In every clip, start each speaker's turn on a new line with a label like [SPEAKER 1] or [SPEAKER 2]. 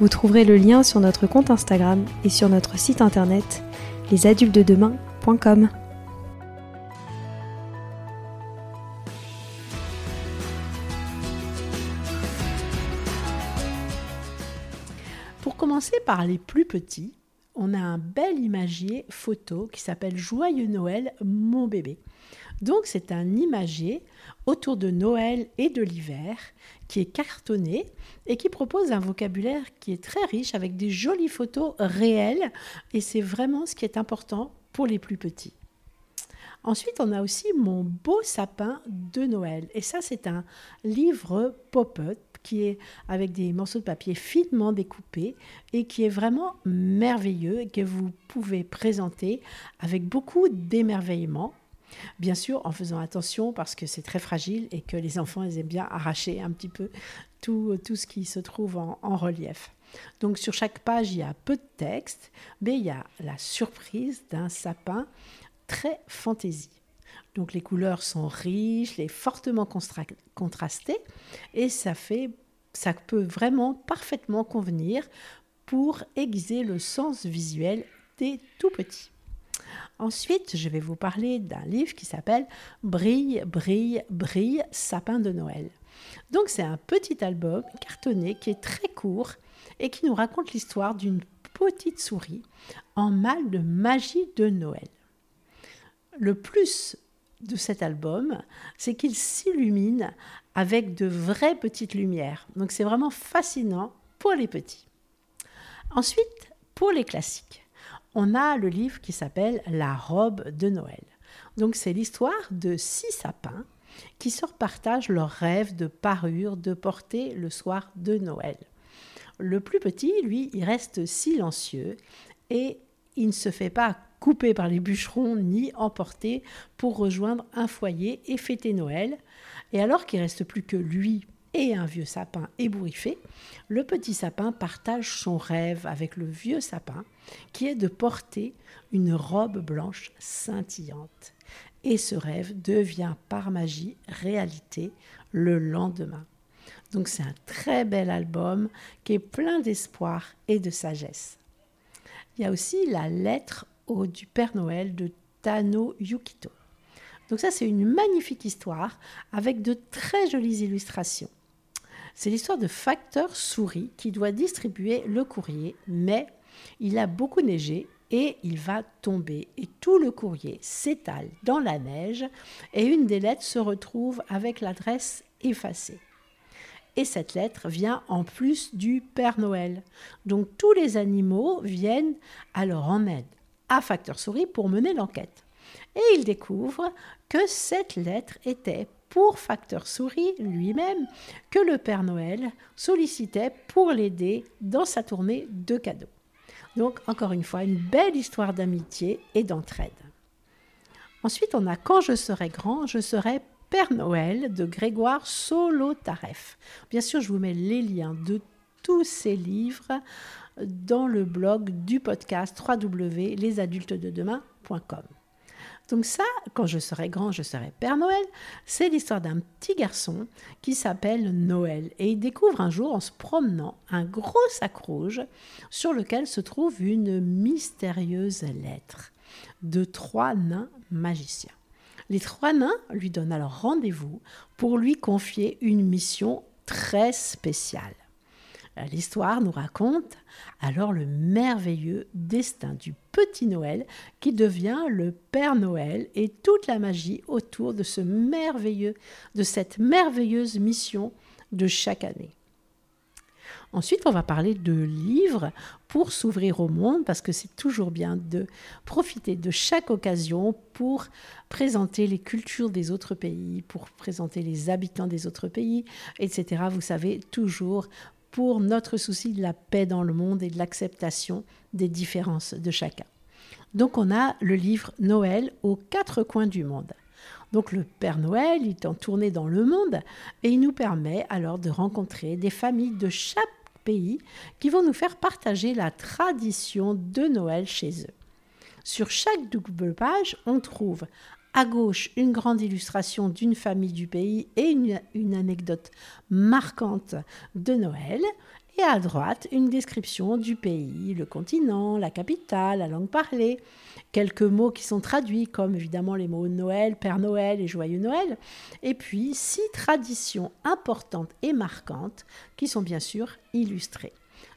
[SPEAKER 1] Vous trouverez le lien sur notre compte Instagram et sur notre site internet lesadultesdedemain.com.
[SPEAKER 2] Pour commencer par les plus petits, on a un bel imagier photo qui s'appelle Joyeux Noël, mon bébé. Donc c'est un imagier autour de Noël et de l'hiver qui est cartonné et qui propose un vocabulaire qui est très riche avec des jolies photos réelles et c'est vraiment ce qui est important pour les plus petits. Ensuite, on a aussi Mon beau sapin de Noël. Et ça, c'est un livre pop-up qui est avec des morceaux de papier finement découpés et qui est vraiment merveilleux et que vous pouvez présenter avec beaucoup d'émerveillement Bien sûr, en faisant attention parce que c'est très fragile et que les enfants aiment bien arracher un petit peu tout, ce qui se trouve en, en, relief. Donc sur chaque page, il y a peu de texte, mais il y a la surprise d'un sapin très fantaisie. Donc les couleurs sont riches, les fortement contrastées, et ça fait, ça peut vraiment parfaitement convenir pour aiguiser le sens visuel des tout petits. Ensuite, je vais vous parler d'un livre qui s'appelle Brille, brille, brille, sapin de Noël. Donc c'est un petit album cartonné qui est très court et qui nous raconte l'histoire d'une petite souris en mal de magie de Noël. Le plus de cet album, c'est qu'il s'illumine avec de vraies petites lumières. Donc c'est vraiment fascinant pour les petits. Ensuite, pour les classiques on a le livre qui s'appelle La robe de Noël. Donc c'est l'histoire de six sapins qui se repartagent leurs rêves de parure de porter le soir de Noël. Le plus petit, lui, il reste silencieux et il ne se fait pas couper par les bûcherons ni emporter pour rejoindre un foyer et fêter Noël. Et alors qu'il reste plus que lui et un vieux sapin ébouriffé, le petit sapin partage son rêve avec le vieux sapin, qui est de porter une robe blanche scintillante. Et ce rêve devient par magie réalité le lendemain. Donc c'est un très bel album qui est plein d'espoir et de sagesse. Il y a aussi la lettre du Père Noël de Tano Yukito. Donc ça c'est une magnifique histoire avec de très jolies illustrations. C'est l'histoire de Facteur Souris qui doit distribuer le courrier, mais il a beaucoup neigé et il va tomber. Et tout le courrier s'étale dans la neige et une des lettres se retrouve avec l'adresse effacée. Et cette lettre vient en plus du Père Noël. Donc tous les animaux viennent alors en aide à Facteur Souris pour mener l'enquête. Et il découvre que cette lettre était pour Facteur Souris lui-même que le Père Noël sollicitait pour l'aider dans sa tournée de cadeaux. Donc, encore une fois, une belle histoire d'amitié et d'entraide. Ensuite, on a Quand je serai grand, je serai Père Noël de Grégoire Solotareff. Bien sûr, je vous mets les liens de tous ces livres dans le blog du podcast www.lesadultesdedemain.com. Donc ça, quand je serai grand, je serai Père Noël, c'est l'histoire d'un petit garçon qui s'appelle Noël. Et il découvre un jour, en se promenant, un gros sac rouge sur lequel se trouve une mystérieuse lettre de trois nains magiciens. Les trois nains lui donnent alors rendez-vous pour lui confier une mission très spéciale. L'histoire nous raconte alors le merveilleux destin du petit Noël qui devient le Père Noël et toute la magie autour de ce merveilleux de cette merveilleuse mission de chaque année. Ensuite, on va parler de livres pour s'ouvrir au monde, parce que c'est toujours bien de profiter de chaque occasion pour présenter les cultures des autres pays, pour présenter les habitants des autres pays, etc. Vous savez, toujours pour notre souci de la paix dans le monde et de l'acceptation des différences de chacun. Donc on a le livre Noël aux quatre coins du monde. Donc le Père Noël est en tournée dans le monde et il nous permet alors de rencontrer des familles de chaque pays qui vont nous faire partager la tradition de Noël chez eux. Sur chaque double page, on trouve à gauche, une grande illustration d'une famille du pays et une, anecdote marquante de Noël. Et à droite, une description du pays, le continent, la capitale, la langue parlée, quelques mots qui sont traduits, comme évidemment les mots Noël, Père Noël et Joyeux Noël, et puis six traditions importantes et marquantes qui sont bien sûr illustrées.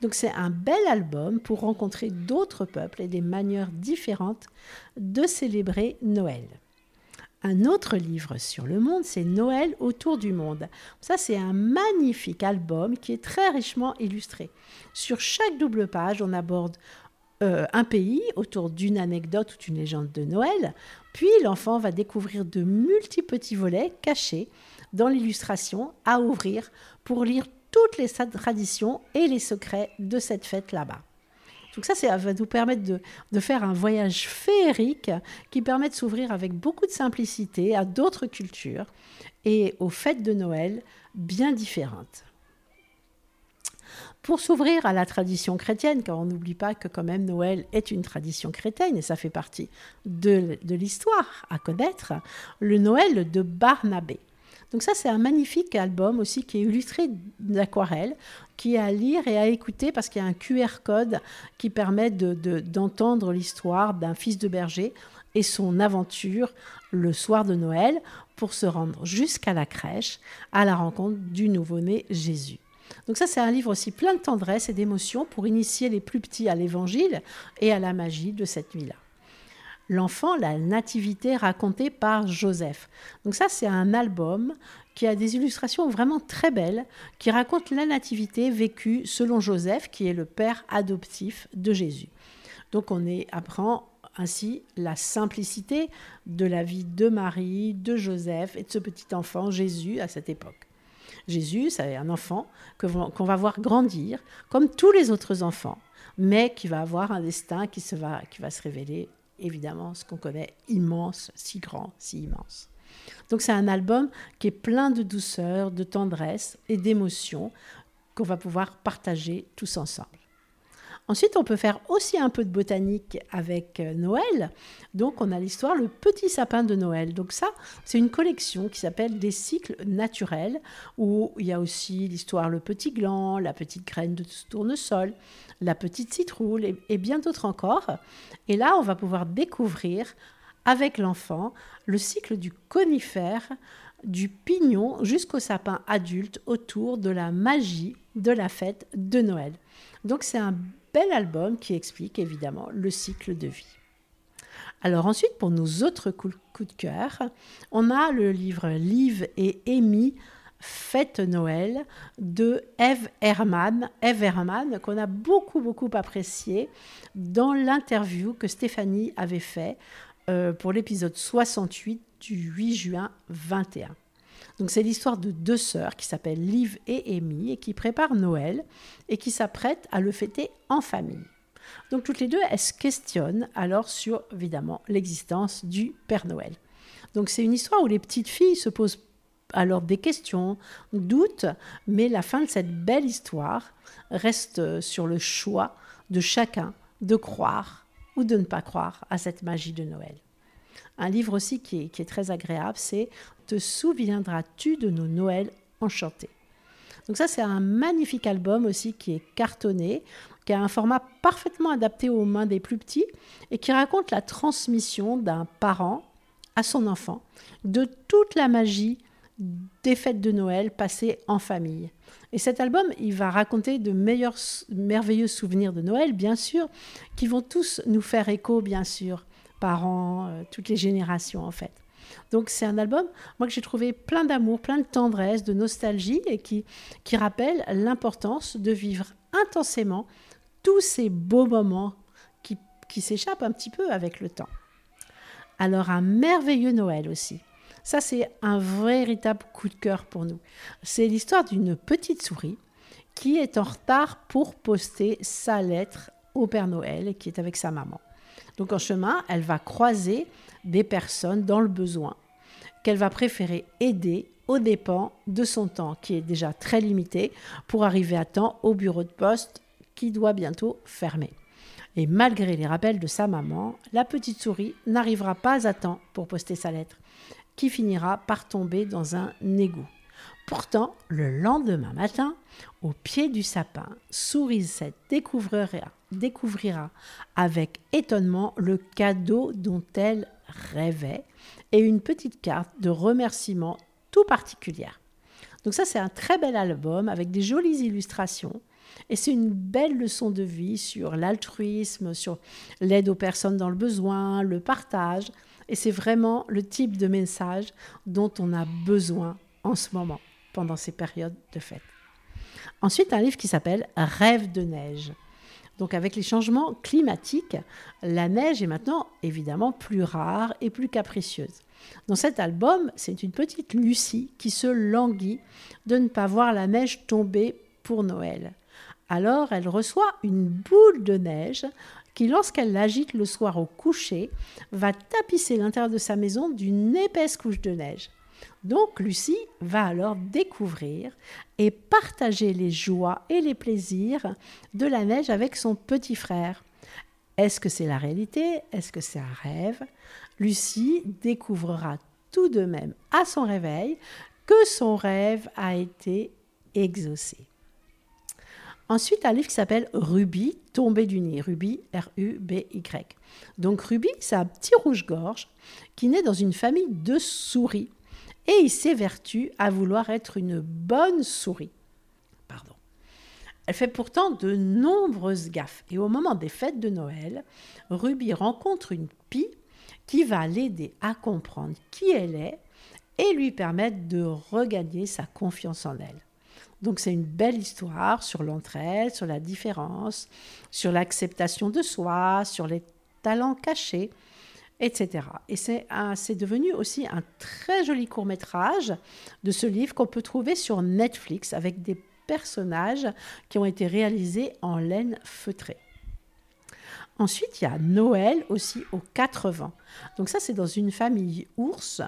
[SPEAKER 2] Donc c'est un bel album pour rencontrer d'autres peuples et des manières différentes de célébrer Noël. Un autre livre sur le monde, c'est Noël autour du monde. Ça, c'est un magnifique album qui est très richement illustré. Sur chaque double page, on aborde euh, un pays autour d'une anecdote ou d'une légende de Noël, puis l'enfant va découvrir de multiples petits volets cachés dans l'illustration à ouvrir pour lire toutes les traditions et les secrets de cette fête là-bas. Donc ça, ça va nous permettre de, faire un voyage féerique qui permet de s'ouvrir avec beaucoup de simplicité à d'autres cultures et aux fêtes de Noël bien différentes. Pour s'ouvrir à la tradition chrétienne, car on n'oublie pas que quand même Noël est une tradition chrétienne et ça fait partie de, de l'histoire à connaître, le Noël de Barnabé. Donc ça, c'est un magnifique album aussi qui est illustré d'aquarelle, qui est à lire et à écouter parce qu'il y a un QR code qui permet d'entendre l'histoire d'un fils de berger et son aventure le soir de Noël pour se rendre jusqu'à la crèche à la rencontre du nouveau-né Jésus. Donc ça, c'est un livre aussi plein de tendresse et d'émotion pour initier les plus petits à l'évangile et à la magie de cette nuit-là l'enfant, la nativité racontée par Joseph. Donc ça, c'est un album qui a des illustrations vraiment très belles, qui raconte la nativité vécue selon Joseph, qui est le père adoptif de Jésus. Donc on apprend ainsi la simplicité de la vie de Marie, de Joseph et de ce petit enfant Jésus à cette époque. Jésus, c'est un enfant qu'on va voir grandir comme tous les autres enfants, mais qui va avoir un destin qui, se va, qui va se révéler évidemment ce qu'on connaît immense, si grand, si immense. Donc c'est un album qui est plein de douceur, de tendresse et d'émotion qu'on va pouvoir partager tous ensemble. Ensuite, on peut faire aussi un peu de botanique avec euh, Noël. Donc, on a l'histoire Le Petit Sapin de Noël. Donc ça, c'est une collection qui s'appelle Des cycles naturels, où il y a aussi l'histoire Le Petit Gland, La Petite Graine de Tournesol, La Petite Citrouille et bien d'autres encore. Et là, on va pouvoir découvrir avec l'enfant le cycle du conifère, du pignon jusqu'au sapin adulte autour de la magie de la fête de Noël. Donc c'est un bel album qui explique évidemment le cycle de vie. Alors ensuite, pour nos autres coups de cœur, on a le livre Liv et Amy Fête Noël de Eve Herman, Eve Herman qu'on a beaucoup beaucoup apprécié dans l'interview que Stéphanie avait fait euh, pour l'épisode 68 du 8 juin 21. Donc c'est l'histoire de deux sœurs qui s'appellent Liv et Amy et qui préparent Noël et qui s'apprêtent à le fêter en famille. Donc toutes les deux, elles se questionnent alors sur évidemment l'existence du Père Noël. Donc c'est une histoire où les petites filles se posent alors des questions, doutent, mais la fin de cette belle histoire reste sur le choix de chacun de croire ou de ne pas croire à cette magie de Noël. Un livre aussi qui est, qui est très agréable, c'est Te souviendras-tu de nos Noëls enchantés? Donc ça, c'est un magnifique album aussi qui est cartonné, qui a un format parfaitement adapté aux mains des plus petits et qui raconte la transmission d'un parent à son enfant de toute la magie des fêtes de Noël passées en famille. Et cet album, il va raconter de meilleurs, merveilleux souvenirs de Noël, bien sûr, qui vont tous nous faire écho, bien sûr, parents, euh, toutes les générations en fait. Donc c'est un album, moi que j'ai trouvé plein d'amour, plein de tendresse, de nostalgie et qui, qui rappelle l'importance de vivre intensément tous ces beaux moments qui, qui s'échappent un petit peu avec le temps. Alors un merveilleux Noël aussi. Ça, c'est un véritable coup de cœur pour nous. C'est l'histoire d'une petite souris qui est en retard pour poster sa lettre au Père Noël et qui est avec sa maman. Donc en chemin, elle va croiser des personnes dans le besoin qu'elle va préférer aider aux dépens de son temps qui est déjà très limité pour arriver à temps au bureau de poste qui doit bientôt fermer. Et malgré les rappels de sa maman, la petite souris n'arrivera pas à temps pour poster sa lettre qui finira par tomber dans un égout. Pourtant, le lendemain matin, au pied du sapin, Sourisette découvrira, découvrira avec étonnement le cadeau dont elle rêvait et une petite carte de remerciement tout particulière. Donc ça, c'est un très bel album avec des jolies illustrations. Et c'est une belle leçon de vie sur l'altruisme, sur l'aide aux personnes dans le besoin, le partage. Et c'est vraiment le type de message dont on a besoin en ce moment, pendant ces périodes de fête. Ensuite, un livre qui s'appelle Rêve de neige. Donc avec les changements climatiques, la neige est maintenant évidemment plus rare et plus capricieuse. Dans cet album, c'est une petite Lucie qui se languit de ne pas voir la neige tomber pour Noël. Alors elle reçoit une boule de neige qui, lorsqu'elle l'agite le soir au coucher, va tapisser l'intérieur de sa maison d'une épaisse couche de neige. Donc Lucie va alors découvrir et partager les joies et les plaisirs de la neige avec son petit frère. Est-ce que c'est la réalité? Est-ce que c'est un rêve? Lucie découvrira tout de même à son réveil que son rêve a été exaucé. Ensuite, un livre qui s'appelle Ruby, tombé du nid. Ruby, R-U-B-Y. Donc Ruby, c'est un petit rouge-gorge qui naît dans une famille de souris et il s'évertue à vouloir être une bonne souris. Pardon. Elle fait pourtant de nombreuses gaffes et au moment des fêtes de Noël, Ruby rencontre une pie qui va l'aider à comprendre qui elle est et lui permettre de regagner sa confiance en elle. Donc c'est une belle histoire sur l'entraide, sur la différence, sur l'acceptation de soi, sur les talents cachés, etc. Et c'est devenu aussi un très joli court métrage de ce livre qu'on peut trouver sur Netflix avec des personnages qui ont été réalisés en laine feutrée. Ensuite, il y a Noël aussi aux quatre vents. Donc ça, c'est dans une famille ours.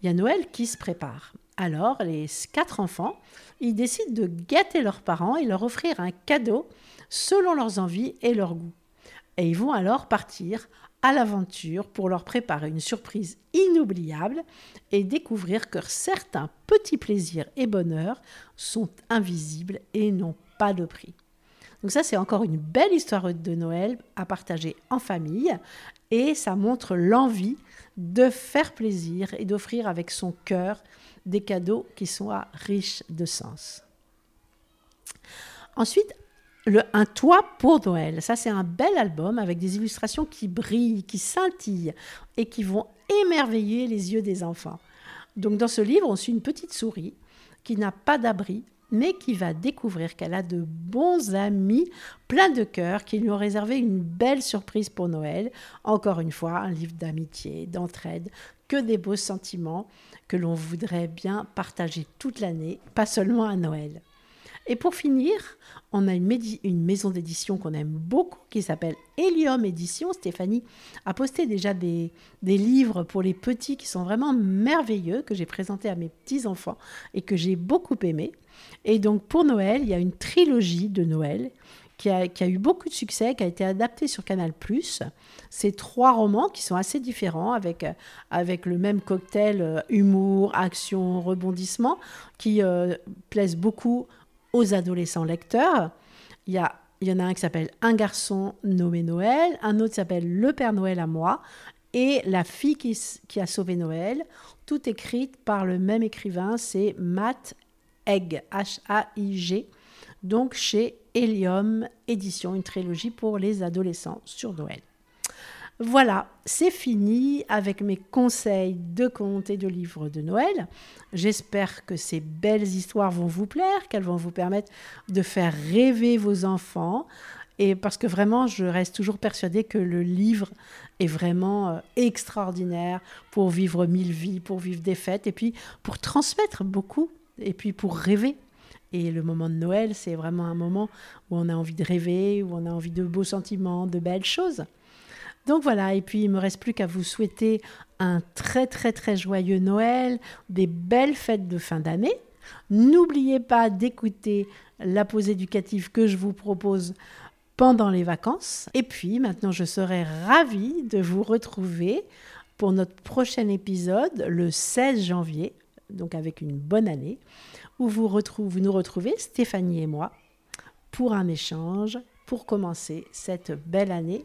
[SPEAKER 2] Il y a Noël qui se prépare. Alors, les quatre enfants, ils décident de gâter leurs parents et leur offrir un cadeau selon leurs envies et leurs goûts. Et ils vont alors partir à l'aventure pour leur préparer une surprise inoubliable et découvrir que certains petits plaisirs et bonheurs sont invisibles et n'ont pas de prix. Donc ça, c'est encore une belle histoire de Noël à partager en famille et ça montre l'envie de faire plaisir et d'offrir avec son cœur des cadeaux qui soient riches de sens. Ensuite, le, un toit pour Noël. Ça, c'est un bel album avec des illustrations qui brillent, qui scintillent et qui vont émerveiller les yeux des enfants. Donc, dans ce livre, on suit une petite souris qui n'a pas d'abri, mais qui va découvrir qu'elle a de bons amis pleins de cœur qui lui ont réservé une belle surprise pour Noël. Encore une fois, un livre d'amitié, d'entraide, que des beaux sentiments que l'on voudrait bien partager toute l'année, pas seulement à Noël. Et pour finir, on a une, maison d'édition qu'on aime beaucoup qui s'appelle Helium Édition. Stéphanie a posté déjà des, livres pour les petits qui sont vraiment merveilleux, que j'ai présentés à mes petits-enfants et que j'ai beaucoup aimé. Et donc pour Noël, il y a une trilogie de Noël qui a, eu beaucoup de succès, qui a été adapté sur Canal+. C'est trois romans qui sont assez différents, avec, avec le même cocktail euh, humour, action, rebondissement, qui euh, plaisent beaucoup aux adolescents lecteurs. Il y, a, il y en a un qui s'appelle Un garçon nommé Noël, un autre s'appelle Le Père Noël à moi, et La fille qui, qui a sauvé Noël, tout écrite par le même écrivain, c'est Matt Haig, H-A-I-G, donc chez Helium Édition, une trilogie pour les adolescents sur Noël. Voilà, c'est fini avec mes conseils de contes et de livres de Noël. J'espère que ces belles histoires vont vous plaire, qu'elles vont vous permettre de faire rêver vos enfants. Et parce que vraiment, je reste toujours persuadée que le livre est vraiment euh, extraordinaire pour vivre mille vies, pour vivre des fêtes, et puis pour transmettre beaucoup, et puis pour rêver. Et le moment de Noël, c'est vraiment un moment où on a envie de rêver, où on a envie de beaux sentiments, de belles choses. Donc voilà, et puis il me reste plus qu'à vous souhaiter un très très très joyeux Noël, des belles fêtes de fin d'année. N'oubliez pas d'écouter la pause éducative que je vous propose pendant les vacances. Et puis maintenant, je serai ravie de vous retrouver pour notre prochain épisode le 16 janvier, donc avec une bonne année, où vous, nous retrouvez, Stéphanie et moi, pour un échange pour commencer cette belle année